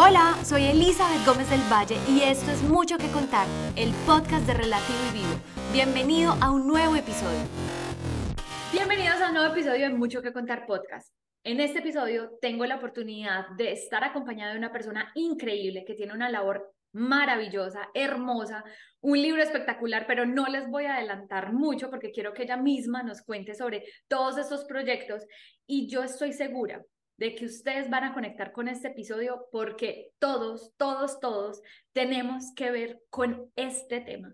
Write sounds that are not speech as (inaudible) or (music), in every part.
Hola, soy Elizabeth Gómez del Valle y esto es Mucho que Contar, el podcast de Relativo y Vivo. Bienvenido a un nuevo episodio. Bienvenidos a un nuevo episodio de Mucho que Contar podcast. En este episodio tengo la oportunidad de estar acompañada de una persona increíble que tiene una labor maravillosa, hermosa, un libro espectacular, pero no les voy a adelantar mucho porque quiero que ella misma nos cuente sobre todos estos proyectos y yo estoy segura de que ustedes van a conectar con este episodio porque todos, todos, todos tenemos que ver con este tema.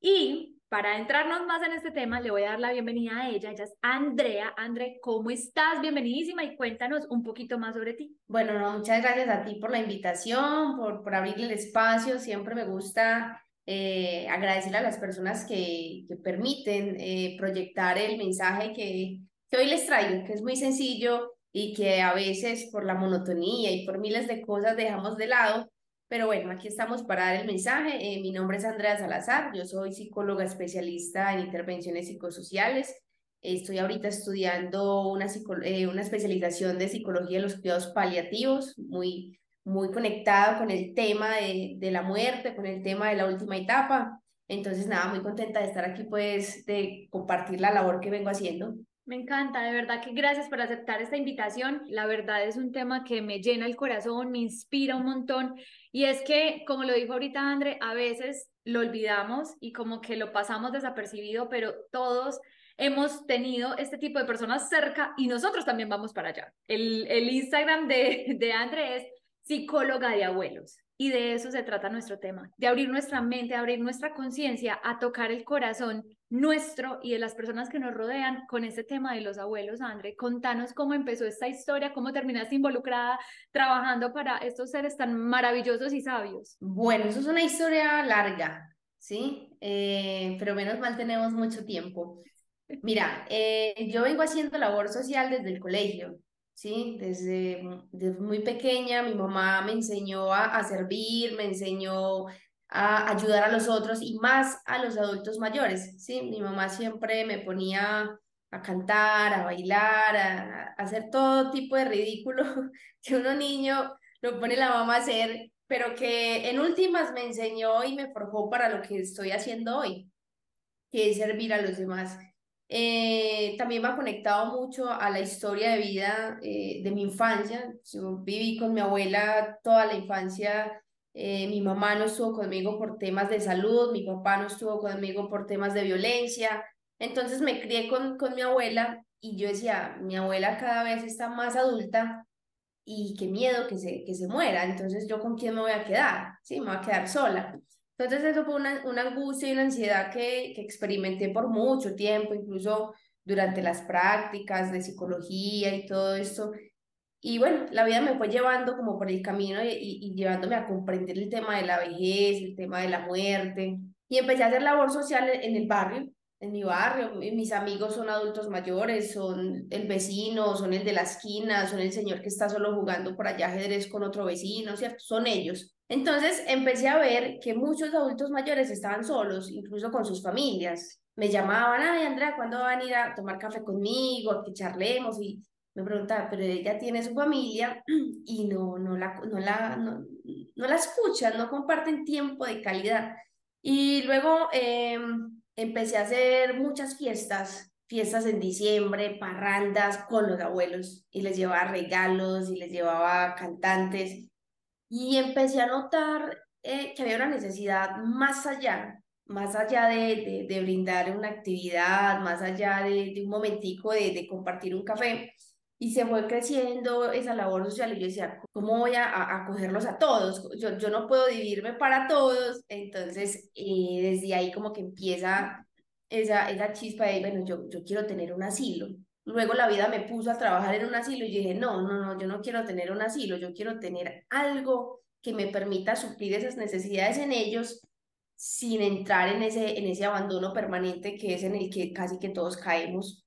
Y para entrarnos más en este tema, le voy a dar la bienvenida a ella. Ella es Andrea. Andrea, ¿cómo estás? Bienvenidísima y cuéntanos un poquito más sobre ti. Bueno, no, muchas gracias a ti por la invitación, por, por abrir el espacio. Siempre me gusta eh, agradecerle a las personas que, que permiten eh, proyectar el mensaje que, que hoy les traigo, que es muy sencillo y que a veces por la monotonía y por miles de cosas dejamos de lado. Pero bueno, aquí estamos para dar el mensaje. Eh, mi nombre es Andrea Salazar, yo soy psicóloga especialista en intervenciones psicosociales. Estoy ahorita estudiando una, eh, una especialización de psicología de los cuidados paliativos, muy, muy conectado con el tema de, de la muerte, con el tema de la última etapa. Entonces, nada, muy contenta de estar aquí, pues, de compartir la labor que vengo haciendo. Me encanta, de verdad que gracias por aceptar esta invitación. La verdad es un tema que me llena el corazón, me inspira un montón. Y es que, como lo dijo ahorita André, a veces lo olvidamos y como que lo pasamos desapercibido, pero todos hemos tenido este tipo de personas cerca y nosotros también vamos para allá. El, el Instagram de, de André es psicóloga de abuelos. Y de eso se trata nuestro tema, de abrir nuestra mente, abrir nuestra conciencia, a tocar el corazón nuestro y de las personas que nos rodean con este tema de los abuelos. André, contanos cómo empezó esta historia, cómo terminaste involucrada trabajando para estos seres tan maravillosos y sabios. Bueno, eso es una historia larga, ¿sí? Eh, pero menos mal tenemos mucho tiempo. Mira, eh, yo vengo haciendo labor social desde el colegio. ¿Sí? Desde, muy pequeña mi mamá me enseñó a, servir, me enseñó a ayudar a los otros y más a los adultos mayores, ¿sí? Mi mamá siempre me ponía a cantar, a bailar, a, hacer todo tipo de ridículo (laughs) que uno niño lo pone la mamá a hacer, pero que en últimas me enseñó y me forjó para lo que estoy haciendo hoy, que es servir a los demás. Eh, también me ha conectado mucho a la historia de vida eh, de mi infancia. Yo viví con mi abuela toda la infancia. Eh, mi mamá no estuvo conmigo por temas de salud, mi papá no estuvo conmigo por temas de violencia. Entonces me crié con, con mi abuela y yo decía, mi abuela cada vez está más adulta y qué miedo que se, que se muera. Entonces yo con quién me voy a quedar, ¿sí? Me voy a quedar sola. Entonces eso fue una, una angustia y una ansiedad que, que experimenté por mucho tiempo, incluso durante las prácticas de psicología y todo esto. Y bueno, la vida me fue llevando como por el camino y, y, llevándome a comprender el tema de la vejez, el tema de la muerte. Y empecé a hacer labor social en el barrio, en mi barrio. Mis amigos son adultos mayores, son el vecino, son el de la esquina, son el señor que está solo jugando por allá ajedrez con otro vecino, ¿cierto? Son ellos. Entonces empecé a ver que muchos adultos mayores estaban solos, incluso con sus familias. Me llamaban, ay Andrea, ¿cuándo van a ir a tomar café conmigo, a que charlemos? Y me preguntaban, pero ella tiene su familia (clears throat) y no, no, la, no, la, no, la escuchan, no comparten tiempo de calidad. Y luego em, empecé a hacer muchas fiestas, fiestas en diciembre, parrandas con los abuelos y les llevaba regalos y les llevaba cantantes y empecé a notar eh, que había una necesidad más allá, más allá de, de, brindar una actividad, más allá de, de un momentico de, de, compartir un café. Y se fue creciendo esa labor social y yo decía, ¿cómo voy a acogerlos a, todos? Yo, yo no puedo dividirme para todos. Entonces, eh, desde ahí como que empieza esa, esa chispa de, bueno, yo, yo quiero tener un asilo. Luego la vida me puso a trabajar en un asilo y dije, no, no, no, yo no quiero tener un asilo, yo quiero tener algo que me permita suplir esas necesidades en ellos sin entrar en ese, en ese abandono permanente que es en el que casi que todos caemos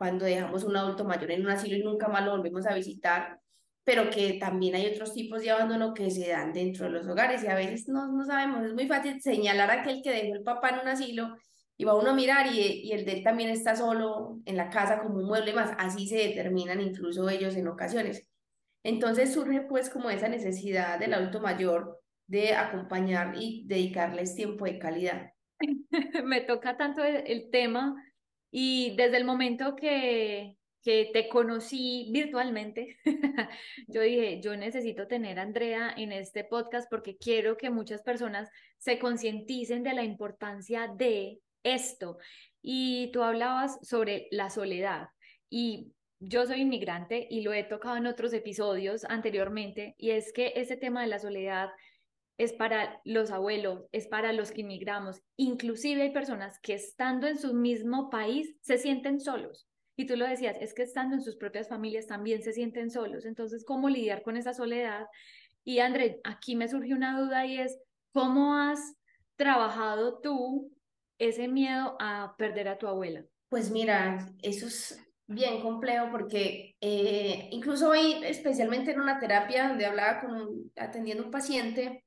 cuando dejamos un adulto mayor en un asilo y nunca más lo volvemos a visitar, pero que también hay otros tipos de abandono que se dan dentro de los hogares y a veces no, no sabemos, es muy fácil señalar a aquel que dejó el papá en un asilo y va uno a mirar y, y, el de él también está solo en la casa como un mueble más. Así se determinan incluso ellos en ocasiones. Entonces surge pues como esa necesidad del adulto mayor de acompañar y dedicarles tiempo de calidad. (laughs) Me toca tanto el, tema y desde el momento que, que te conocí virtualmente, (laughs) yo dije, yo necesito tener a Andrea en este podcast porque quiero que muchas personas se concienticen de la importancia de esto. Y tú hablabas sobre la soledad y yo soy inmigrante y lo he tocado en otros episodios anteriormente y es que ese tema de la soledad es para los abuelos, es para los que inmigramos. Inclusive hay personas que estando en su mismo país se sienten solos. Y tú lo decías, es que estando en sus propias familias también se sienten solos. Entonces, ¿cómo lidiar con esa soledad? Y André, aquí me surgió una duda y es, ¿cómo has trabajado tú ese miedo a perder a tu abuela? Pues mira, eso es bien complejo porque eh, incluso hoy, especialmente en una terapia donde hablaba con atendiendo un paciente,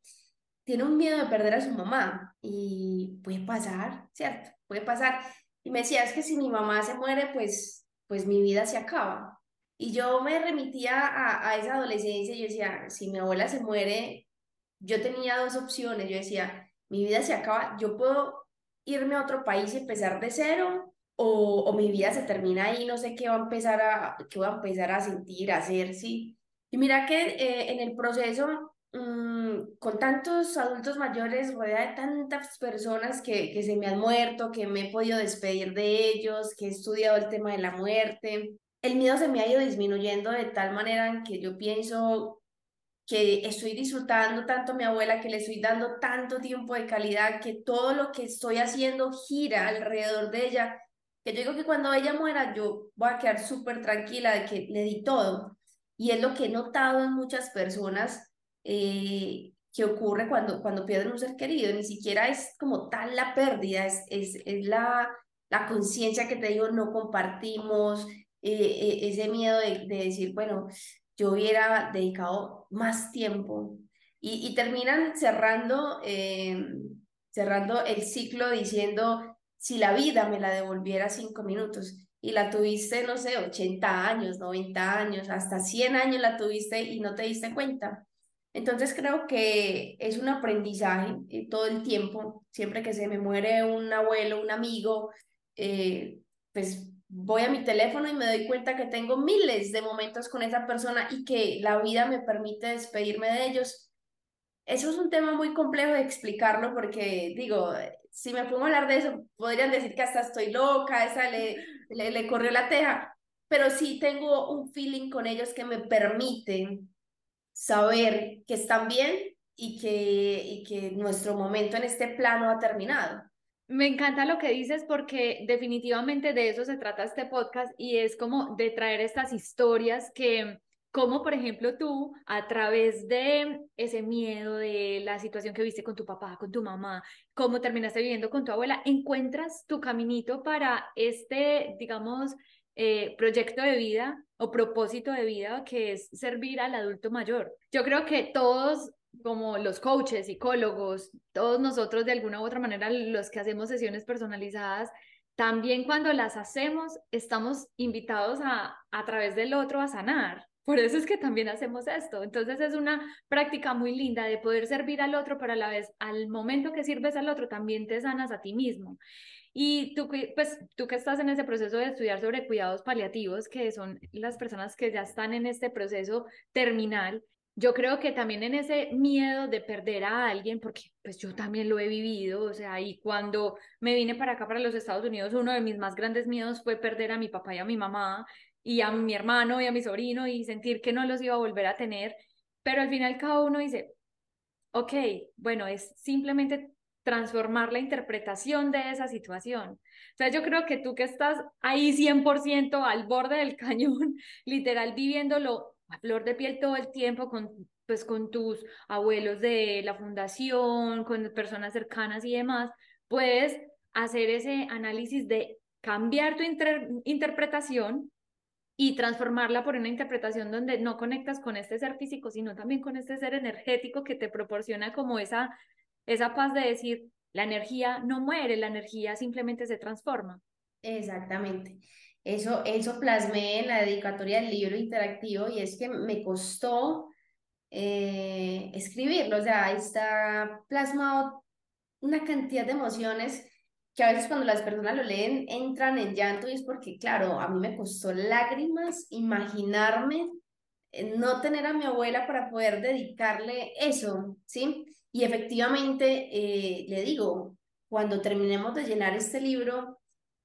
tiene un miedo de perder a su mamá y puede pasar, ¿cierto? Puede pasar. Y me decía, es que si mi mamá se muere, pues, pues mi vida se acaba. Y yo me remitía a, a esa adolescencia y yo decía, si mi abuela se muere, yo tenía dos opciones. Yo decía, mi vida se acaba, yo puedo irme a otro país y empezar de cero o, o mi vida se termina ahí, no sé qué va a empezar a, qué va a, empezar a sentir, a hacer, sí. Y mira que eh, en el proceso Mm, con tantos adultos mayores, rodeada de tantas personas que, que se me han muerto, que me he podido despedir de ellos, que he estudiado el tema de la muerte, el miedo se me ha ido disminuyendo de tal manera que yo pienso que estoy disfrutando tanto a mi abuela, que le estoy dando tanto tiempo de calidad, que todo lo que estoy haciendo gira alrededor de ella, que yo digo que cuando ella muera yo voy a quedar súper tranquila de que le di todo. Y es lo que he notado en muchas personas eh, que ocurre cuando, cuando pierden un ser querido. Ni siquiera es como tal la pérdida, es, es, es la, la conciencia que te digo, no compartimos, eh, eh, ese miedo de, de, decir, bueno, yo hubiera dedicado más tiempo. Y, y terminan cerrando, cerrando el ciclo diciendo, si la vida me la devolviera cinco minutos y la tuviste, no sé, 80 años, 90 años, hasta 100 años la tuviste y no te diste cuenta. Entonces creo que es un aprendizaje eh, todo el tiempo, siempre que se me muere un abuelo, un amigo, eh, pues voy a mi teléfono y me doy cuenta que tengo miles de momentos con esa persona y que la vida me permite despedirme de ellos. Eso es un tema muy complejo de explicarlo porque digo, si me pongo a hablar de eso, podrían decir que hasta estoy loca, esa le, le, le corrió la teja, pero sí tengo un feeling con ellos que me permite saber que están bien y que, y que nuestro momento en este plano ha terminado. Me encanta lo que dices porque definitivamente de eso se trata este podcast y es como de traer estas historias que, como por ejemplo tú, a través de ese miedo, de la situación que viste con tu papá, con tu mamá, cómo terminaste viviendo con tu abuela, encuentras tu caminito para este, digamos, eh, proyecto de vida o propósito de vida que es servir al adulto mayor. Yo creo que todos, como los coaches, psicólogos, todos nosotros de alguna u otra manera, los que hacemos sesiones personalizadas, también cuando las hacemos, estamos invitados a, a través del otro a sanar. Por eso es que también hacemos esto. Entonces es una práctica muy linda de poder servir al otro, pero a la vez, al momento que sirves al otro, también te sanas a ti mismo. Y tú, pues, tú que estás en ese proceso de estudiar sobre cuidados paliativos, que son las personas que ya están en este proceso terminal, yo creo que también en ese miedo de perder a alguien, porque pues yo también lo he vivido, o sea, y cuando me vine para acá, para los Estados Unidos, uno de mis más grandes miedos fue perder a mi papá y a mi mamá, y a mi hermano y a mi sobrino, y sentir que no los iba a volver a tener, pero al final cada uno dice, ok, bueno, es simplemente transformar la interpretación de esa situación. Sea, yo creo que tú que estás ahí 100% al borde del (laughs) cañón, literal viviéndolo a flor de piel todo el tiempo con pues con tus abuelos de la fundación, con personas cercanas y demás, puedes hacer ese análisis de cambiar tu interpretación y transformarla por una interpretación donde no conectas con este ser físico, sino también con este ser energético que te proporciona como esa esa paz de decir, la energía no muere, la energía simplemente se transforma. Exactamente. Eso, eso plasmé en la dedicatoria del libro interactivo y es que me costó eh, escribirlo, o sea, ahí está plasmado una cantidad de emociones que a veces cuando las personas lo leen entran en llanto y es porque, claro, a mí me costó lágrimas imaginarme eh, no tener a mi abuela para poder dedicarle eso, ¿sí? Y efectivamente, eh, le digo, cuando terminemos de llenar este libro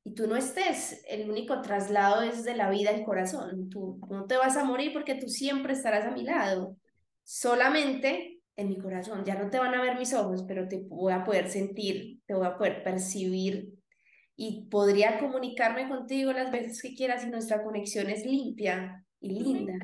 y tú no estés, el único traslado es de la vida al corazón. Tú no te vas a morir porque tú siempre estarás a mi lado. Solamente en mi corazón, ya no te van a ver mis ojos, pero te voy a poder sentir, te voy a poder percibir y podría comunicarme contigo las veces que quieras y nuestra conexión es limpia y linda.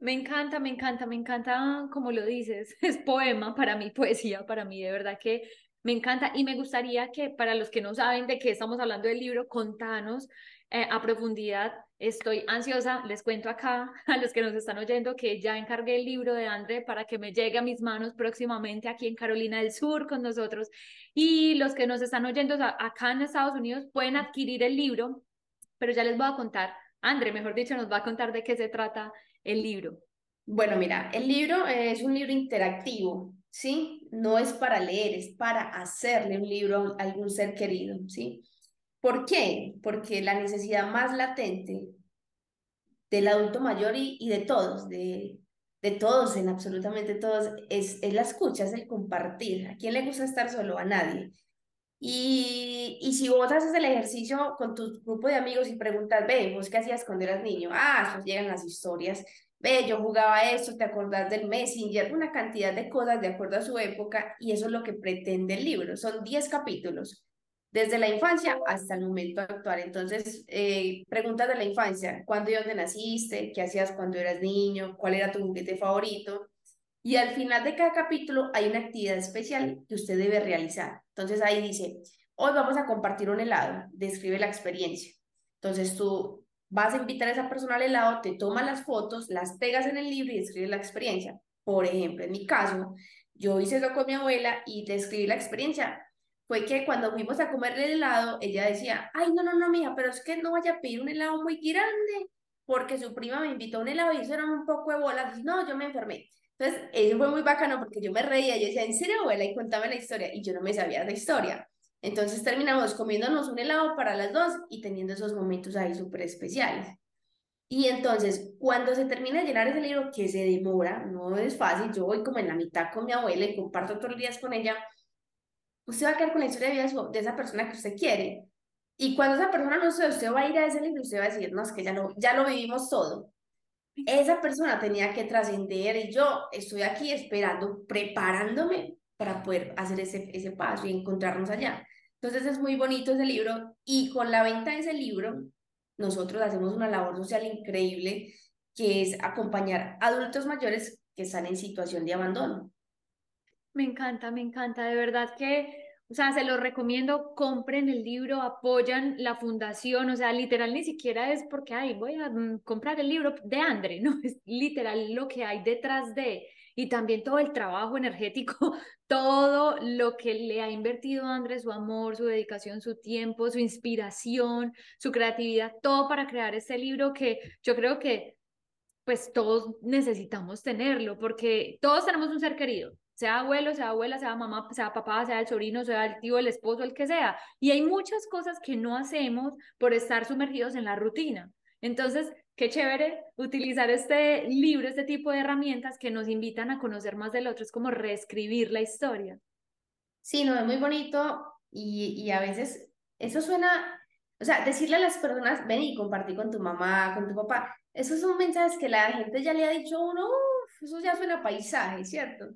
Me encanta, me encanta, me encanta como lo dices, (laughs) es poema para mí, poesía para mí, de verdad que me encanta y me gustaría que para los que no saben de qué estamos hablando del libro, contanos eh, a profundidad. Estoy ansiosa, les cuento acá (laughs) a los que nos están oyendo que ya encargué el libro de André para que me llegue a mis manos próximamente aquí en Carolina del Sur con nosotros. Y los que nos están oyendo acá en Estados Unidos pueden adquirir el libro, pero ya les voy a contar. André, mejor dicho, nos va a contar de qué se trata el libro? Bueno, mira, el libro es un libro interactivo, ¿sí? No es para leer, es para hacerle un libro a algún ser querido, ¿sí? ¿Por qué? Porque la necesidad más latente del adulto mayor y, y de todos, de, de todos, en absolutamente todos, es, es la escucha, es el compartir. ¿A quién le gusta estar solo? A nadie. Y, y si vos haces el ejercicio con tu grupo de amigos y preguntas, ve, vos qué hacías cuando eras niño, ah, eso llegan las historias, ve, yo jugaba esto, te acordás del Messenger, una cantidad de cosas de acuerdo a su época, y eso es lo que pretende el libro. Son 10 capítulos, desde la infancia hasta el momento actual. Entonces, eh, preguntas de la infancia, ¿cuándo y dónde naciste? ¿Qué hacías cuando eras niño? ¿Cuál era tu juguete favorito? Y al final de cada capítulo hay una actividad especial que usted debe realizar. Entonces ahí dice, hoy vamos a compartir un helado, describe la experiencia. Entonces tú vas a invitar a esa persona al helado, te tomas las fotos, las pegas en el libro y describes la experiencia. Por ejemplo, en mi caso, yo hice eso con mi abuela y describí la experiencia. Fue que cuando fuimos a comer el helado, ella decía, ay, no, no, no, mija, pero es que no vaya a pedir un helado muy grande, porque su prima me invitó a un helado y eso era un poco de bolas. No, yo me enfermé. Entonces, eso fue muy bacano porque yo me reía, yo decía, ¿en serio, abuela? Y contaba la historia, y yo no me sabía la historia. Entonces terminamos comiéndonos un helado para las dos y teniendo esos momentos ahí súper especiales. Y entonces, cuando se termina de llenar ese libro, que se demora, no es fácil, yo voy como en la mitad con mi abuela y comparto todos los días con ella, usted va a quedar con la historia de vida de esa persona que usted quiere. Y cuando esa persona no sé, usted va a ir a ese libro, usted va a decir, no, es que ya lo, ya lo vivimos todo esa persona tenía que trascender y yo estoy aquí esperando, preparándome para poder hacer ese, ese paso y encontrarnos allá. Entonces es muy bonito ese libro y con la venta de ese libro nosotros hacemos una labor social increíble que es acompañar adultos mayores que están en situación de abandono. Me encanta, me encanta, de verdad que o sea, se los recomiendo, compren el libro, apoyan la fundación, o sea, literal ni siquiera es porque, ay, voy a mm, comprar el libro de Andre, (laughs) no, es literal lo que hay detrás de, y también todo el trabajo energético, (laughs) todo lo que le ha invertido Andre, su amor, su dedicación, su tiempo, su inspiración, su creatividad, todo para crear este libro que yo creo que pues todos necesitamos tenerlo, porque todos tenemos un ser querido, sea abuelo, sea abuela, sea mamá, sea papá, sea el sobrino, sea el tío, el esposo, el que sea. Y hay muchas cosas que no hacemos por estar sumergidos en la rutina. Entonces, qué chévere utilizar este libro, este tipo de herramientas que nos invitan a conocer más del otro, es como reescribir la historia. Sí, no, es muy bonito y, y a veces eso suena, o sea, decirle a las personas, ven y compartí con tu mamá, con tu papá, esos son mensajes que la gente ya le ha dicho a uno, eso ya suena paisaje, ¿cierto?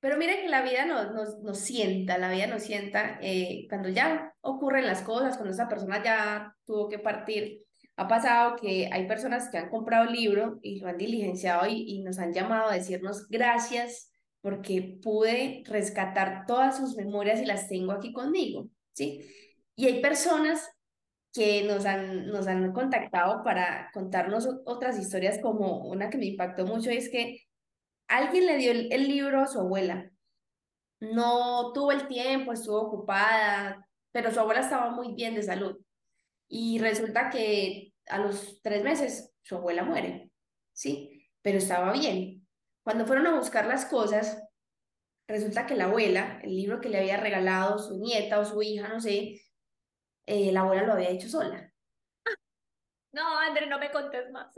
Pero miren que la vida nos, nos, nos sienta, la vida nos sienta eh, cuando ya ocurren las cosas, cuando esa persona ya tuvo que partir. Ha pasado que hay personas que han comprado el libro y lo han diligenciado y, y nos han llamado a decirnos gracias porque pude rescatar todas sus memorias y las tengo aquí conmigo, ¿sí? Y hay personas que nos han, nos han contactado para contarnos otras historias como una que me impactó mucho es que alguien le dio el, libro a su abuela. No tuvo el tiempo, estuvo ocupada, pero su abuela estaba muy bien de salud. Y resulta que a los tres meses su abuela muere, ¿sí? Pero estaba bien. Cuando fueron a buscar las cosas, resulta que la abuela, el libro que le había regalado su nieta o su hija, no sé, eh, la abuela lo había hecho sola. No, André, no me contes más.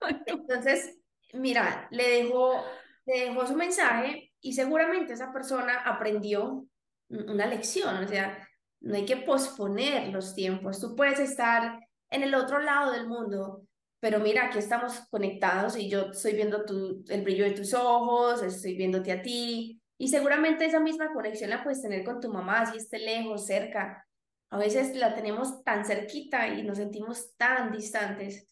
(laughs) Entonces, mira, le dejó, le dejó su mensaje y seguramente esa persona aprendió una lección, o sea, no hay que posponer los tiempos. Tú puedes estar en el otro lado del mundo, pero mira, aquí estamos conectados y yo estoy viendo tu, el brillo de tus ojos, estoy viéndote a ti y seguramente esa misma conexión la puedes tener con tu mamá, si esté lejos, cerca. A veces la tenemos tan cerquita y nos sentimos tan distantes.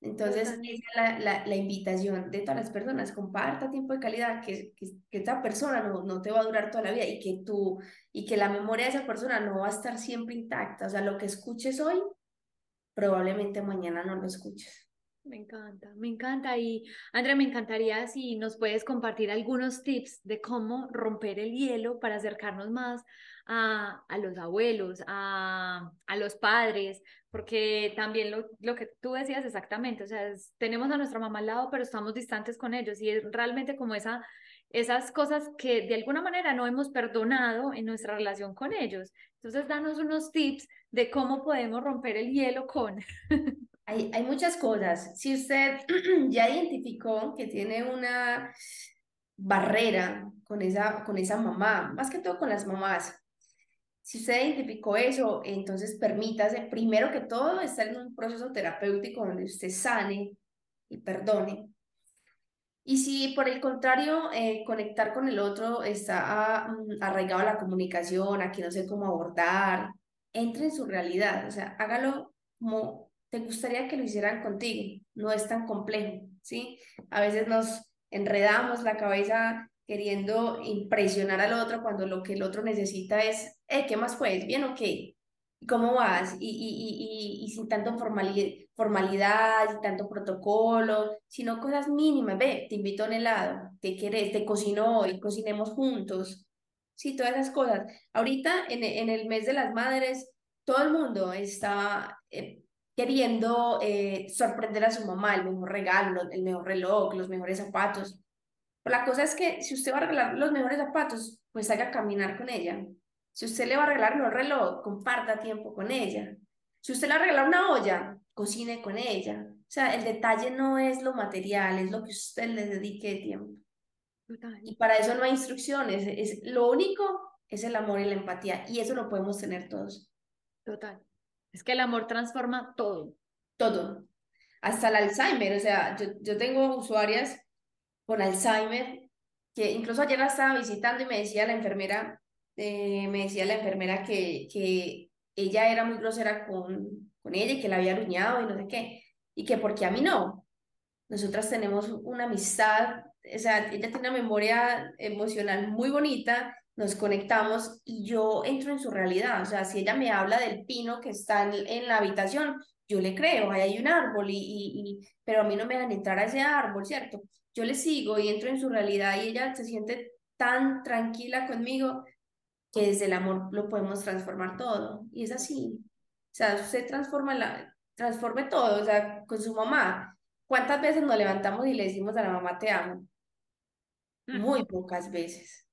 Entonces, esa es la, la, la, invitación de todas las personas, comparta tiempo de calidad, que, que, que, esa persona no, no te va a durar toda la vida y que tú, y que la memoria de esa persona no va a estar siempre intacta. O sea, lo que escuches hoy, probablemente mañana no lo escuches. Me encanta, me encanta. Y Andrea, me encantaría si nos puedes compartir algunos tips de cómo romper el hielo para acercarnos más a, a los abuelos, a, a, los padres, porque también lo, lo, que tú decías exactamente, o sea, tenemos a nuestra mamá al lado, pero estamos distantes con ellos y es realmente como esa, esas cosas que de alguna manera no hemos perdonado en nuestra relación con ellos. Entonces, danos unos tips de cómo podemos romper el hielo con... (laughs) Hay, hay muchas cosas. Si usted (clears throat) ya identificó que tiene una barrera con esa, con esa mamá, más que todo con las mamás, si usted identificó eso, entonces permítase, primero que todo, estar en un proceso terapéutico donde usted sane y perdone. Y si por el contrario, eh, conectar con el otro está mm, arraigado a la comunicación, a que no sé cómo abordar, entre en su realidad, o sea, hágalo como te gustaría que lo hicieran contigo. No es tan complejo, ¿sí? A veces nos enredamos la cabeza queriendo impresionar al otro cuando lo que el otro necesita es, eh, ¿qué más puedes? ¿Bien o qué? ¿Cómo vas? Y, y, y, y, sin tanto formalidad, y tanto protocolo, sino cosas mínimas. Ve, te invito a un helado, ¿qué querés? Te cocino hoy, cocinemos juntos. Sí, todas esas cosas. Ahorita, en, en el mes de las madres, todo el mundo está eh, queriendo eh, sorprender a su mamá, el mejor regalo, el mejor reloj, los mejores zapatos. Pero la cosa es que si usted va a regalar los mejores zapatos, pues haga caminar con ella. Si usted le va a regalar un reloj, comparta tiempo con ella. Si usted le va a regalar una olla, cocine con ella. O sea, el detalle no es lo material, es lo que usted le dedique de tiempo. Y para eso no hay instrucciones, es, lo único es el amor y la empatía, y eso lo podemos tener todos. Total. Es que el amor transforma todo. Todo. Hasta el Alzheimer. O sea, yo, yo tengo usuarias con Alzheimer que incluso ayer la estaba visitando y me decía la enfermera, eh, me decía la enfermera que, que ella era muy grosera con, con ella y que la había aruñado y no sé qué. Y que porque a mí no. Nosotras tenemos una amistad, o sea, ella tiene una memoria emocional muy bonita nos conectamos y yo entro en su realidad. O sea, si ella me habla del pino que está en, la habitación, yo le creo, ahí hay un árbol, y, y, pero a mí no me dan entrar a ese árbol, ¿cierto? Yo le sigo y entro en su realidad y ella se siente tan tranquila conmigo que desde el amor lo podemos transformar todo. Y es así. O sea, usted transforma la, transforme todo, o sea, con su mamá. ¿Cuántas veces nos levantamos y le decimos a la mamá te amo? Muy pocas veces.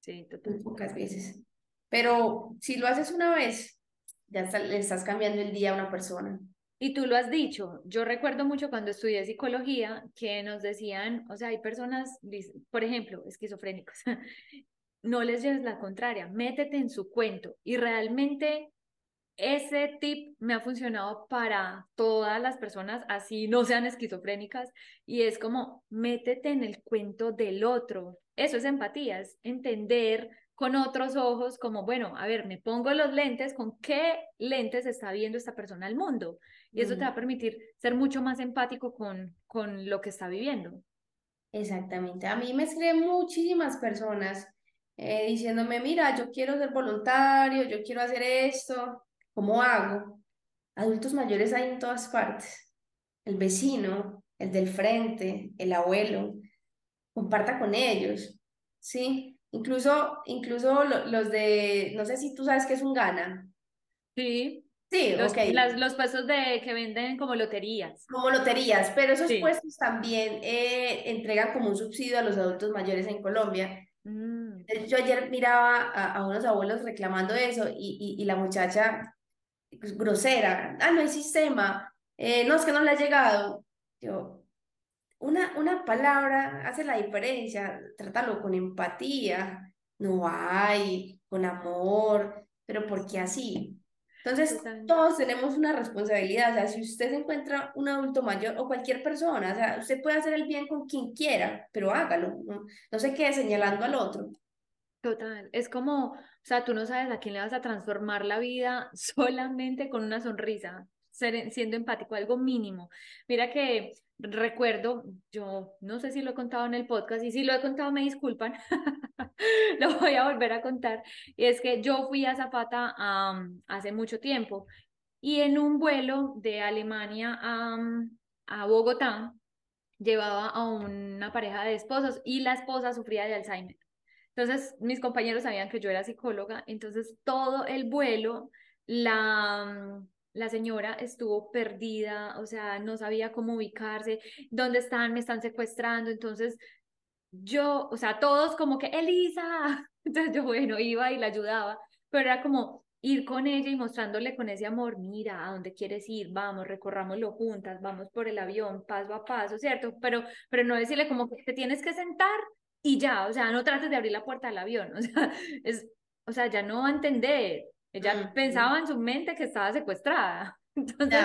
Sí, Pocas veces. Pero si lo haces una vez, ya le estás cambiando el día a una persona. Y tú lo has dicho, yo recuerdo mucho cuando estudié psicología que nos decían, o sea, hay personas, por ejemplo, esquizofrénicos, (laughs) no les lleves la contraria, métete en su cuento y realmente ese tip me ha funcionado para todas las personas, así no sean esquizofrénicas, y es como, métete en el cuento del otro. Eso es empatía, es entender con otros ojos, como, bueno, a ver, me pongo los lentes, ¿con qué lentes está viendo esta persona al mundo? Y eso te va a permitir ser mucho más empático con, con lo que está viviendo. Exactamente. A mí me escriben muchísimas personas eh, diciéndome, mira, yo quiero ser voluntario, yo quiero hacer esto, ¿Cómo hago? Adultos mayores hay en todas partes. El vecino, el del frente, el abuelo, comparta con ellos, ¿sí? Incluso, incluso los de, no sé si tú sabes qué es un gana. Sí. Sí, los, ok. los puestos de, que venden como loterías. Como loterías, pero esos puestos también eh, entregan como un subsidio a los adultos mayores en Colombia. Mm. Yo ayer miraba a, unos abuelos reclamando eso y, y, y la muchacha pues, grosera, ah, no hay sistema, eh, no, es que no le ha llegado. Yo, una, una palabra hace la diferencia, trátalo con empatía, no hay, con amor, pero ¿por qué así? Entonces, todos tenemos una responsabilidad, o sea, si usted se encuentra un adulto mayor o cualquier persona, o sea, usted puede hacer el bien con quien quiera, pero hágalo, no, no se quede señalando al otro. Total, es como, o sea, tú no sabes a quién le vas a transformar la vida (laughs) solamente con una sonrisa, siendo empático, algo mínimo. Mira que recuerdo, yo no sé si lo he contado en el podcast y si lo he contado me disculpan, (laughs) lo voy a volver a contar. Y es que yo fui a Zapata hace mucho tiempo y en un vuelo de Alemania a, a Bogotá llevaba a una pareja de esposos y la esposa sufría de Alzheimer. Entonces mis compañeros sabían que yo era psicóloga, entonces todo el vuelo la la señora estuvo perdida, o sea, no sabía cómo ubicarse, dónde están, me están secuestrando, entonces yo, o sea, todos como que, Elisa, (laughs) entonces yo, bueno, iba y la ayudaba, pero era como ir con ella y mostrándole con ese amor, mira, a dónde quieres ir, vamos, recorrámoslo juntas, vamos por el avión, paso a paso, ¿cierto? Pero, pero no decirle como que te tienes que sentar y ya, o sea, no trates de abrir la puerta del avión, (laughs) o sea, es, o sea, ya no va a entender, ella pensaba en su mente que estaba secuestrada. (laughs) Entonces,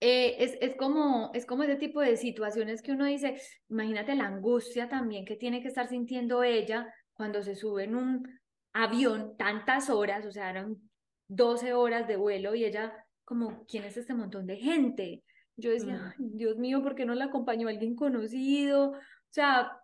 eh, es, es, como, es como ese tipo de situaciones que uno dice, imagínate la angustia también que tiene que estar sintiendo ella cuando se sube en un avión tantas horas, o sea, eran 12 horas de vuelo y ella como, ¿quién es este montón de gente? Yo decía, Dios mío, ¿por qué no la acompañó alguien conocido? O sea,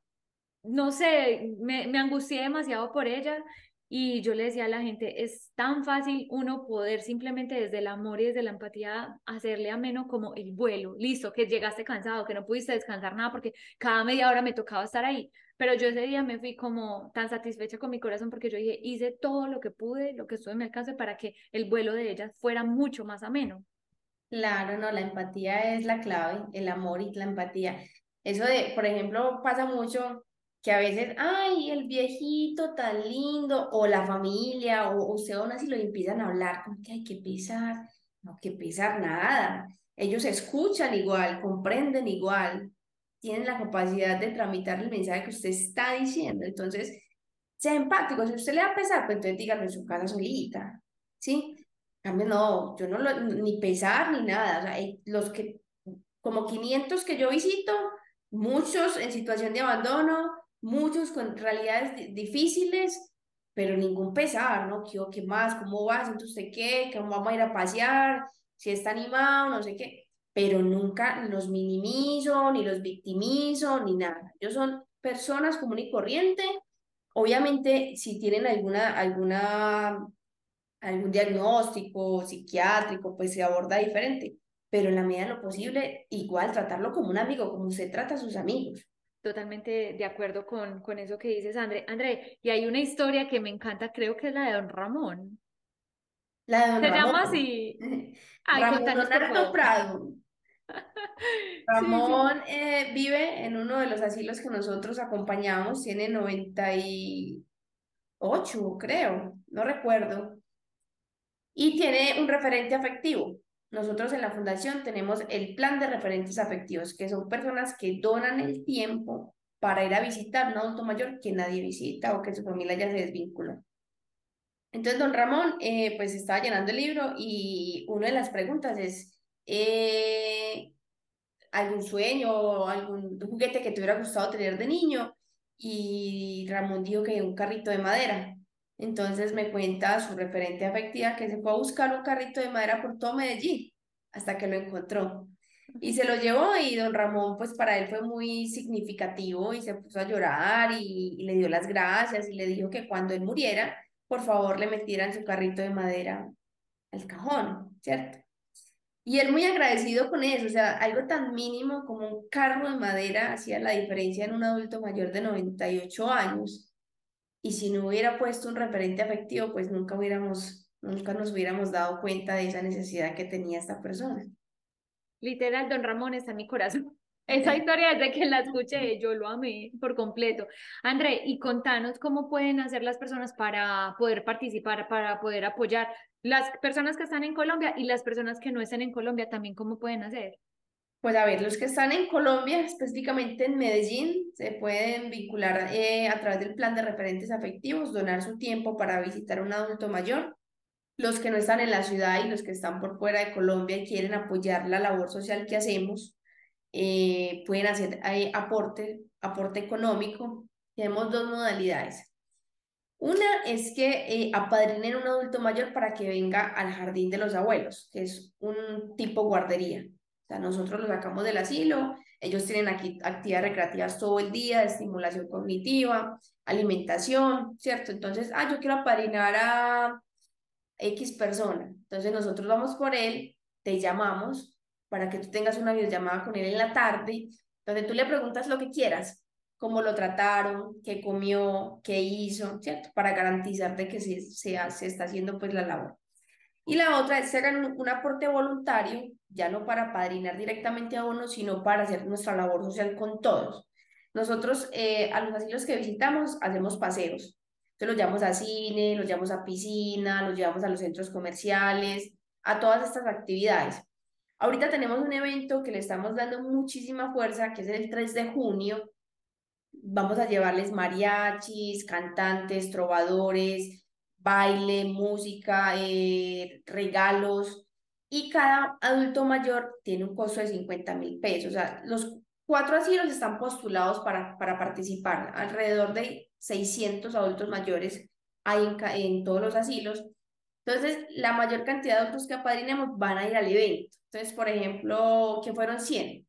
no sé, me, me angustié demasiado por ella y yo le decía a la gente, es tan fácil uno poder simplemente desde el amor y desde la empatía hacerle ameno como el vuelo. Listo, que llegaste cansado, que no pudiste descansar nada porque cada media hora me tocaba estar ahí. Pero yo ese día me fui como tan satisfecha con mi corazón porque yo dije, hice todo lo que pude, lo que estuve en mi alcance para que el vuelo de ellas fuera mucho más ameno. Claro, no, la empatía es la clave, el amor y la empatía. Eso de, por ejemplo, pasa mucho que a veces, ay, el viejito tan lindo, o la familia, o usted aún así lo empiezan a hablar, como que hay que pisar, no hay que pisar nada. Ellos escuchan igual, comprenden igual, tienen la capacidad de tramitar el mensaje que usted está diciendo. Entonces, sea empático. Si usted le va a pesar, pues entonces dígalo en su casa solita, ¿sí? cambio, no, yo no lo, ni pesar ni nada. O sea, los que, como 500 que yo visito, muchos en situación de abandono, muchos con realidades difíciles, pero ningún pesar, ¿no? ¿Qué, qué más? ¿Cómo vas? ¿Entonces usted qué? ¿Cómo vamos a ir a pasear? Si está animado, no sé qué. Pero nunca los minimizo, ni los victimizo, ni nada. Ellos son personas común y corriente. Obviamente, si tienen alguna, alguna, algún diagnóstico psiquiátrico, pues se aborda diferente. Pero en la medida de lo posible, igual tratarlo como un amigo, como usted trata a sus amigos totalmente de acuerdo con, con eso que dices, André. André, y hay una historia que me encanta, creo que es la de Don Ramón. La de Don Se llama así. (laughs) Ay, Ramón Prado. (laughs) Ramón eh, vive en uno de los asilos que nosotros acompañamos, tiene 98, creo, no recuerdo, y tiene un referente afectivo. Nosotros en la fundación tenemos el plan de referentes afectivos, que son personas que donan el tiempo para ir a visitar un adulto mayor que nadie visita o que su familia ya se desvinculó. Entonces, don Ramón, eh, pues estaba llenando el libro y una de las preguntas es, eh, ¿algún sueño o algún juguete que te hubiera gustado tener de niño? Y Ramón dijo que un carrito de madera. Entonces me cuenta su referente afectiva que se fue a buscar un carrito de madera por todo Medellín hasta que lo encontró. Y se lo llevó y don Ramón, pues para él fue muy significativo y se puso a llorar y, le dio las gracias y le dijo que cuando él muriera, por favor le metieran su carrito de madera al cajón, ¿cierto? Y él muy agradecido con eso, o sea, algo tan mínimo como un carro de madera hacía la diferencia en un adulto mayor de 98 años y si no hubiera puesto un referente afectivo, pues nunca hubiéramos nunca nos hubiéramos dado cuenta de esa necesidad que tenía esta persona. Literal, don Ramón está en mi corazón. (laughs) Esa historia desde que la escuché, yo lo amé por completo. André, y contanos cómo pueden hacer las personas para poder participar, para poder apoyar las personas que están en Colombia y las personas que no están en Colombia también, ¿cómo pueden hacer? Pues a ver, los que están en Colombia, específicamente en Medellín, se pueden vincular eh, a través del plan de referentes afectivos, donar su tiempo para visitar a un adulto mayor. Los que no están en la ciudad y los que están por fuera de Colombia y quieren apoyar la labor social que hacemos, eh, pueden hacer aporte, aporte económico. Tenemos dos modalidades. Una es que eh, apadrinen un adulto mayor para que venga al jardín de los abuelos, que es un tipo guardería. Sea, nosotros los sacamos del asilo, ellos tienen aquí actividades recreativas todo el día, estimulación cognitiva, alimentación, ¿cierto? Entonces, ah, yo quiero apadrinar a X persona. Entonces nosotros vamos por él, te llamamos, para que tú tengas una videollamada con él en la tarde, donde tú le preguntas lo que quieras, cómo lo trataron, qué comió, qué hizo, ¿cierto? Para garantizarte que se, se, se está haciendo pues la labor. Y la otra es que hagan un, aporte voluntario, ya no para padrinar directamente a uno, sino para hacer nuestra labor social con todos. Nosotros eh, a los asilos que visitamos hacemos paseos. Entonces los llevamos a cine, los llevamos a piscina, los llevamos a los centros comerciales, a todas estas actividades. Ahorita tenemos un evento que le estamos dando muchísima fuerza, que es el 3 de junio. Vamos a llevarles mariachis, cantantes, trovadores, baile, música, eh, regalos. Y cada adulto mayor tiene un costo de 50 mil pesos. O sea, los cuatro asilos están postulados para, para participar. Alrededor de 600 adultos mayores hay en, en todos los asilos entonces, la mayor cantidad de adultos que apadrinemos van a ir al evento. Entonces, por ejemplo, que fueron 100.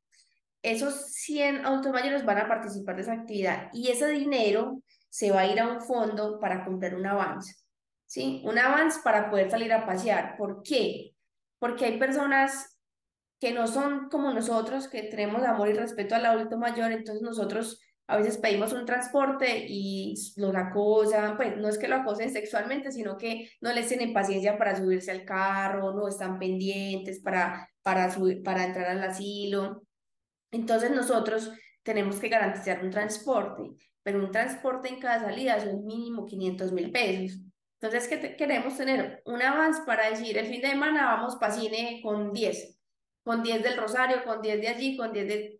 Esos 100 adultos mayores van a participar de esa actividad y ese dinero se va a ir a un fondo para comprar un avance. ¿Sí? Un avance para poder salir a pasear. ¿Por qué? Porque hay personas que no son como nosotros, que tenemos amor y respeto al adulto mayor, entonces nosotros a veces pedimos un transporte y los acosan, pues no es que lo acosen sexualmente, sino que no les tienen paciencia para subirse al carro, no están pendientes para, para, subir, para entrar al asilo. Entonces nosotros tenemos que garantizar un transporte, pero un transporte en cada salida es un mínimo 500 mil pesos. Entonces, ¿qué queremos tener? Un avance para decir, el fin de semana vamos para cine con 10, con 10 del Rosario, con 10 de allí, con 10 de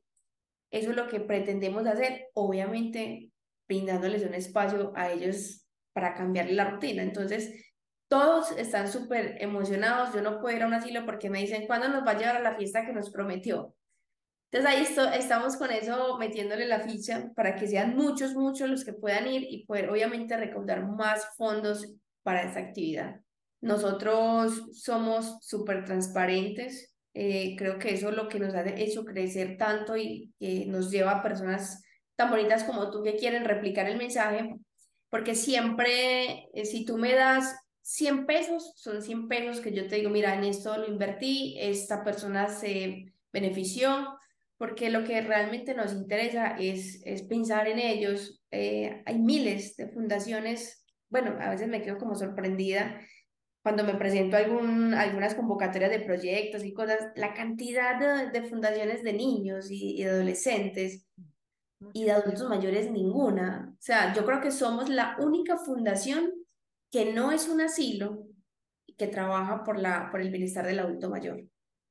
eso es lo que pretendemos hacer, obviamente brindándoles un espacio a ellos para cambiar la rutina. Entonces, todos están súper emocionados. Yo no puedo ir a un asilo porque me dicen, ¿cuándo nos va a llevar a la fiesta que nos prometió? Entonces ahí estamos con eso metiéndole la ficha para que sean muchos, muchos los que puedan ir y poder obviamente recaudar más fondos para esta actividad. Nosotros somos súper transparentes, eh, creo que eso es lo que nos ha hecho crecer tanto y nos lleva a personas tan bonitas como tú que quieren replicar el mensaje, porque siempre, eh, si tú me das 100 pesos, son 100 pesos que yo te digo, mira, en esto lo invertí, esta persona se benefició, porque lo que realmente nos interesa es, es pensar en ellos. Eh, hay miles de fundaciones, bueno, a veces me quedo como sorprendida cuando me presento algún, algunas convocatorias de proyectos y cosas, la cantidad de, de fundaciones de niños y, y, adolescentes y de adultos mayores, ninguna. O sea, yo creo que somos la única fundación que no es un asilo que trabaja por, la, por el bienestar del adulto mayor.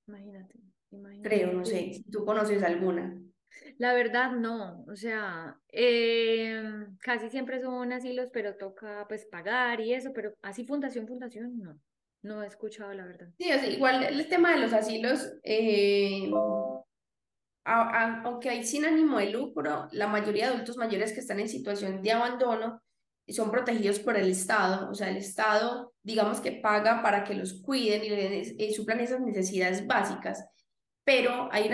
Imagínate, imagínate. Creo, no sé, si tú conoces alguna. La verdad no, o sea, eh, casi siempre son asilos, pero toca pues pagar y eso, pero así fundación, fundación, no, no he escuchado la verdad. Sí, o sea, igual el tema de los asilos, eh, aunque hay sin ánimo de lucro, la mayoría de adultos mayores que están en situación de abandono son protegidos por el Estado, o sea, el Estado, digamos que paga para que los cuiden y, y suplan esas necesidades básicas pero hay,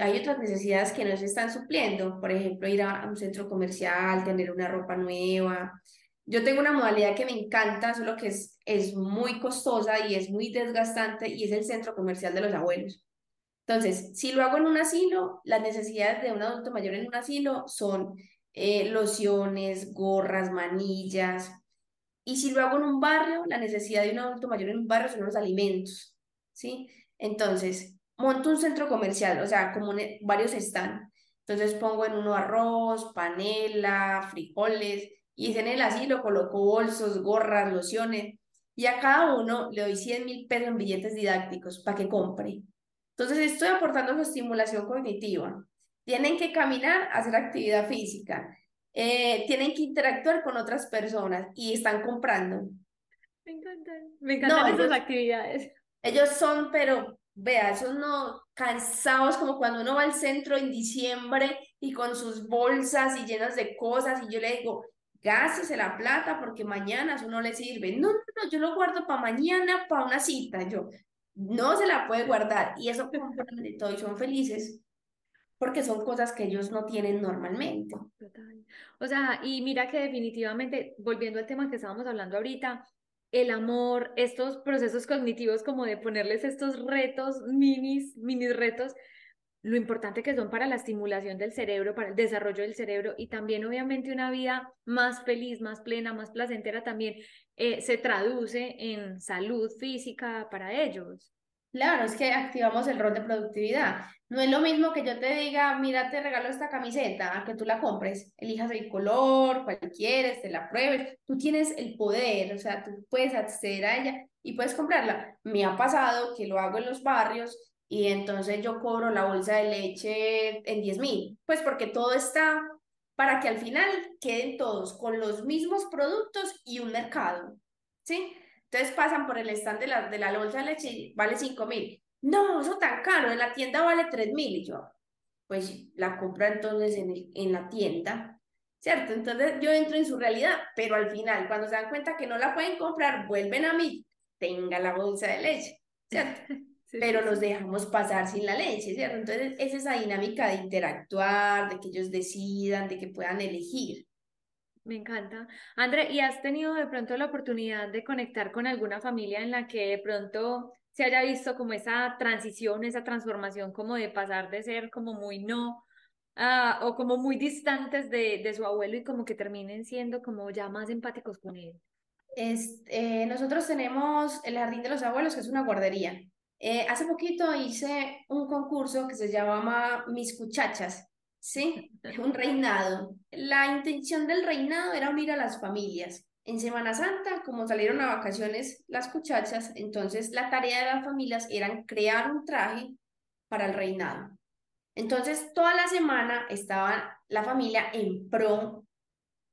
hay otras necesidades que no se están supliendo, por ejemplo, ir a, un centro comercial, tener una ropa nueva. Yo tengo una modalidad que me encanta, solo que es, es muy costosa y es muy desgastante y es el centro comercial de los abuelos. Entonces, si lo hago en un asilo, las necesidades de un adulto mayor en un asilo son eh, lociones, gorras, manillas, Y si lo hago en un barrio, la necesidad de un adulto mayor en un barrio son los alimentos, ¿sí? Entonces, monto un centro comercial, o sea, como varios están. Entonces pongo en uno arroz, panela, frijoles, y en el así lo coloco bolsos, gorras, lociones, y a cada uno le doy 100 mil pesos en billetes didácticos para que compre. Entonces estoy aportando su estimulación cognitiva. Tienen que caminar, hacer actividad física, eh, tienen que interactuar con otras personas y están comprando. Me encantan, me encantan esas actividades. Ellos son, pero vea, son no cansados como cuando uno va al centro en diciembre y con sus bolsas y llenas de cosas y yo le digo, gástese la plata porque mañana eso no le sirve. No, no, no, yo lo guardo para mañana, para una cita. Yo, no se la puede guardar y eso compran de todo y son felices porque son cosas que ellos no tienen normalmente. O sea, y mira que definitivamente, volviendo al tema que estábamos hablando ahorita, el amor, estos procesos cognitivos como de ponerles estos retos, minis, mini retos, lo importante que son para la estimulación del cerebro, para el desarrollo del cerebro y también obviamente una vida más feliz, más plena, más placentera también eh, se traduce en salud física para ellos. Claro, es que activamos el rol de productividad. No es lo mismo que yo te diga, mira, te regalo esta camiseta, a que tú la compres, elijas el color, cual quieres, te la pruebes. Tú tienes el poder, o sea, tú puedes acceder a ella y puedes comprarla. Me ha pasado que lo hago en los barrios y entonces yo cobro la bolsa de leche en 10 mil, pues porque todo está para que al final queden todos con los mismos productos y un mercado, ¿sí? Entonces pasan por el stand de la, de la bolsa de leche y vale 5 mil. No, eso tan caro, en la tienda vale 3 mil. Y yo, pues la compro entonces en, en la tienda, ¿cierto? Entonces yo entro en su realidad, pero al final, cuando se dan cuenta que no la pueden comprar, vuelven a mí, tenga la bolsa de leche, ¿cierto? (laughs) pero los dejamos pasar sin la leche, ¿cierto? Entonces es esa dinámica de interactuar, de que ellos decidan, de que puedan elegir. Me encanta. André, ¿y has tenido de pronto la oportunidad de conectar con alguna familia en la que de pronto se haya visto como esa transición, esa transformación, como de pasar de ser como muy no, uh, o como muy distantes de, de, su abuelo y como que terminen siendo como ya más empáticos con él? Es, eh, nosotros tenemos el Jardín de los Abuelos, que es una guardería. Eh, hace poquito hice un concurso que se llama Mis Cuchachas ¿sí? Un reinado. La intención del reinado era unir a las familias. En Semana Santa, como salieron a vacaciones las cuchachas, entonces la tarea de las familias era crear un traje para el reinado. Entonces, toda la semana estaba la familia en pro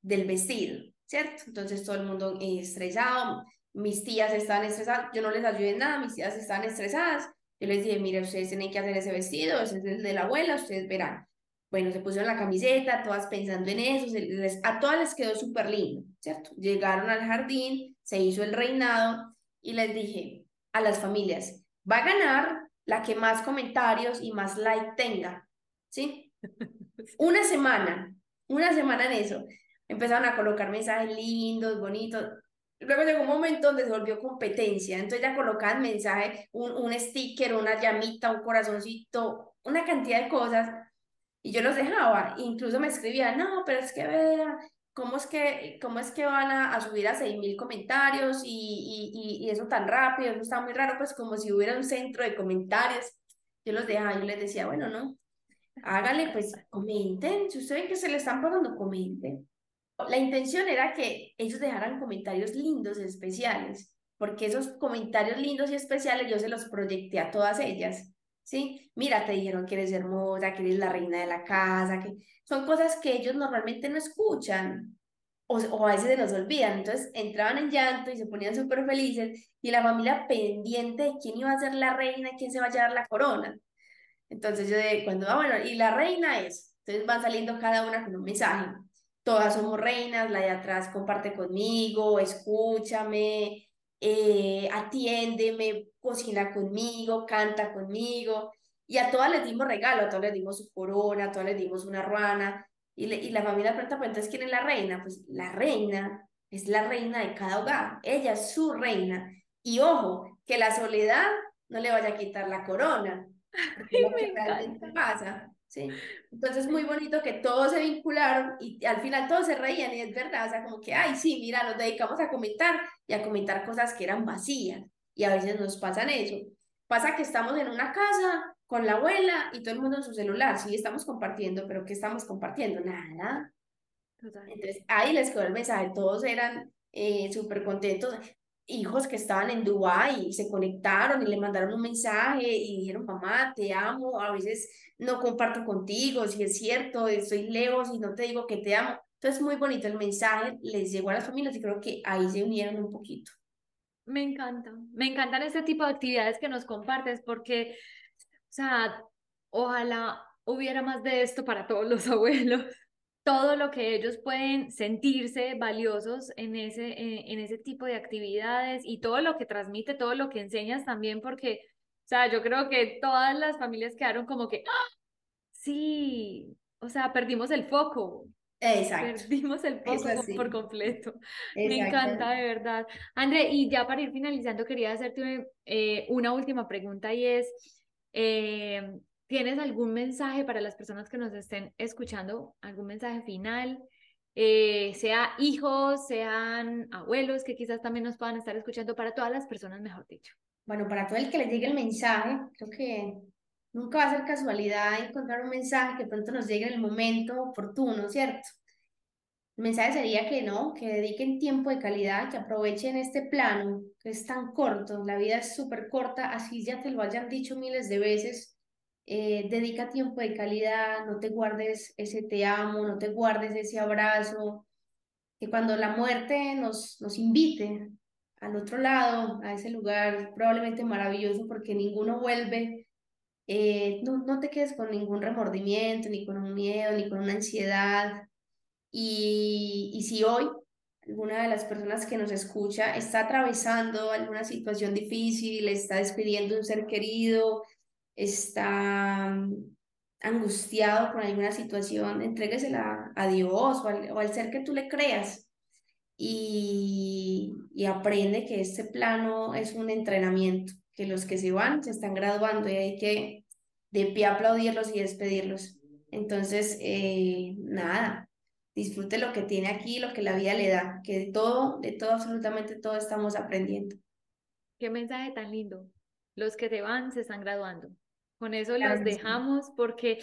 del vestido, ¿cierto? Entonces, todo el mundo estresado, mis tías estaban estresadas, yo no les ayudé en nada, mis tías estaban estresadas. Yo les dije, mire, ustedes tienen que hacer ese vestido, ese es el de la abuela, ustedes verán. Bueno, se pusieron la camiseta, todas pensando en eso, a todas les quedó súper lindo, ¿cierto? Llegaron al jardín, se hizo el reinado y les dije a las familias, va a ganar la que más comentarios y más like tenga, ¿sí? (laughs) Una semana, una semana en eso. Empezaron a colocar mensajes lindos, bonitos. Luego llegó un momento donde se volvió competencia, entonces ya colocaban mensajes, un, un sticker, una llamita, un corazoncito, una cantidad de cosas y yo los dejaba, incluso me escribían, no, pero es que vean, ¿cómo es que, cómo es que van a, subir a 6.000 comentarios y, y, y, eso tan rápido? Eso está muy raro, pues como si hubiera un centro de comentarios. Yo los dejaba y les decía, bueno, no, hágale, pues comenten, si ustedes ven que se le están pagando, comenten. La intención era que ellos dejaran comentarios lindos, especiales, porque esos comentarios lindos y especiales yo se los proyecté a todas ellas. ¿Sí? Mira, te dijeron que eres hermosa, que eres la reina de la casa, que son cosas que ellos normalmente no escuchan o, o a veces se los olvidan. Entonces entraban en llanto y se ponían súper felices y la familia pendiente de quién iba a ser la reina, quién se va a llevar la corona. Entonces yo de cuando, ah, bueno, y la reina es, entonces van saliendo cada una con un mensaje. Todas somos reinas, la de atrás comparte conmigo, escúchame, eh, atiéndeme, cocina conmigo, canta conmigo. Y a todas les dimos regalo, a todas les dimos su corona, a todas les dimos una ruana. Y, y la familia pregunta, pues entonces, ¿quién es la reina? Pues la reina es la reina de cada hogar. Ella es su reina. Y ojo, que la soledad no le vaya a quitar la corona. (laughs) Lo que realmente pasa. ¿sí? Entonces, muy bonito que todos se vincularon y al final todos se reían y es verdad, o sea, como que, ay, sí, mira, nos dedicamos a comentar y a comentar cosas que eran vacías y a veces nos pasan eso. Pasa que estamos en una casa con la abuela y todo el mundo en su celular, sí, estamos compartiendo, pero ¿qué estamos compartiendo? Nada. Entonces, ahí les quedó el mensaje, todos eran eh, súper contentos hijos que estaban en Dubái y se conectaron y le mandaron un mensaje y dijeron, mamá, te amo, a veces no comparto contigo, si es cierto, estoy lejos y no te digo que te amo. Entonces, muy bonito el mensaje, les llegó a las familias y creo que ahí se unieron un poquito. Me encanta, me encantan este tipo de actividades que nos compartes porque, o sea, ojalá hubiera más de esto para todos los (laughs) abuelos todo lo que ellos pueden sentirse valiosos en ese, eh, en ese tipo de actividades y todo lo que transmite, todo lo que enseñas también, porque, o sea, yo creo que todas las familias quedaron como que, ¡Ah! sí, o sea, perdimos el foco. Exacto. (laughs) Perdimos el foco por completo. Me encanta, de verdad. André, y ya para ir finalizando, quería hacerte eh, una última pregunta y es, eh, ¿Tienes algún mensaje para las personas que nos estén escuchando? ¿Algún mensaje final? Eh, sea hijos, sean abuelos que quizás también nos puedan estar escuchando, para todas las personas, mejor dicho. Bueno, para todo el que le llegue el mensaje, creo que nunca va a ser casualidad encontrar un mensaje que pronto nos llegue en el momento oportuno, ¿cierto? El mensaje sería que no, que dediquen tiempo de calidad, que aprovechen este plano que es tan corto, la vida es súper corta, así ya te lo hayan dicho miles de veces eh, dedica tiempo de calidad, no te guardes ese te amo, no te guardes ese abrazo, que cuando la muerte nos, nos invite al otro lado, a ese lugar probablemente maravilloso porque ninguno vuelve, eh, no, no te quedes con ningún remordimiento, ni con un miedo, ni con una ansiedad. Y, y si hoy alguna de las personas que nos escucha está atravesando alguna situación difícil, está despidiendo un ser querido, está mm, angustiado con alguna situación, entréguesela a Dios o al, ser que tú le creas y, y, aprende que este plano es un entrenamiento, que los que se van se están graduando y hay que de pie aplaudirlos y despedirlos. Entonces, eh, nada, disfrute lo que tiene aquí, lo que la vida le da, que de todo, de todo, absolutamente todo estamos aprendiendo. Qué mensaje tan lindo. Los que se van se están graduando. Con eso los dejamos porque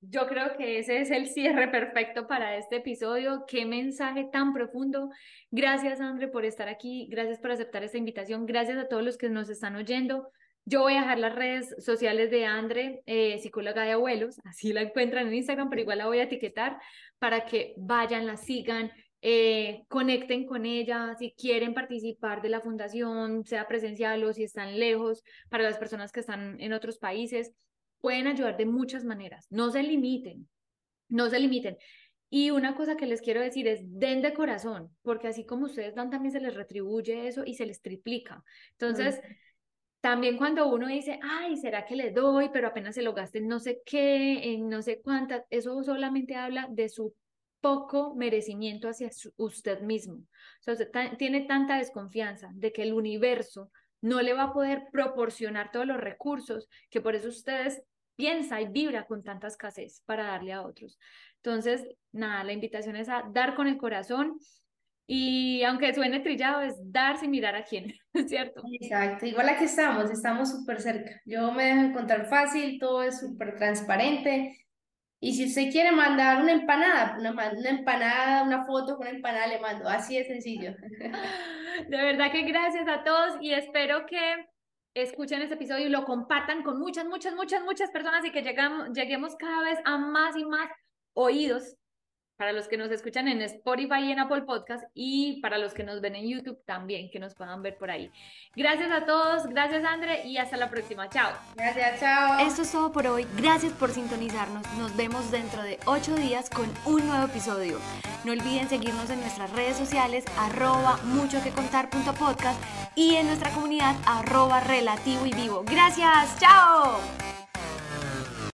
yo creo que ese es el cierre perfecto para este episodio. Qué mensaje tan profundo. Gracias, André, por estar aquí. Gracias por aceptar esta invitación. Gracias a todos los que nos están oyendo. Yo voy a dejar las redes sociales de Andre, eh, psicóloga de abuelos, (laughs) así la encuentran en Instagram, pero igual la voy a etiquetar para que vayan, la sigan, eh, conecten con ella, si quieren participar de la fundación, sea presencial o si están lejos, para las personas que están en otros países, pueden ayudar de muchas maneras. No se limiten, no se limiten. Y una cosa que les quiero decir es, den de corazón, porque así como ustedes dan, también se les retribuye eso y se les triplica. Entonces, también cuando uno dice, ay, ¿será que le doy? Pero apenas se lo gasten no sé qué, en no sé cuántas, eso solamente habla de su poco merecimiento hacia usted mismo. O sea, usted tiene tanta desconfianza de que el universo no le va a poder proporcionar todos los recursos que por eso ustedes piensa y vibra con tanta escasez para darle a otros. Entonces, nada, la invitación es a dar con el corazón y aunque suene trillado, es dar sin mirar a quién, (laughs) ¿cierto? Exacto, igual aquí estamos, estamos súper cerca. Yo me dejo encontrar fácil, todo es súper transparente. Y si usted quiere mandar una empanada, una, una, empanada, una foto con una empanada, le mando. Así de sencillo. (laughs) De verdad que gracias a todos y espero que escuchen este episodio y lo compartan con muchas, muchas, muchas, muchas personas y que llegamos, lleguemos cada vez a más y más oídos para los que nos escuchan en Spotify y en Apple Podcast y para los que nos ven en YouTube también, que nos puedan ver por ahí. Gracias a todos, gracias André y hasta la próxima. Chao. Gracias, chao. Esto es todo por hoy. Gracias por sintonizarnos. Nos vemos dentro de ocho días con un nuevo episodio. No olviden seguirnos en nuestras redes sociales arroba mucho que contar y en nuestra comunidad arroba relativo y vivo. Gracias, chao.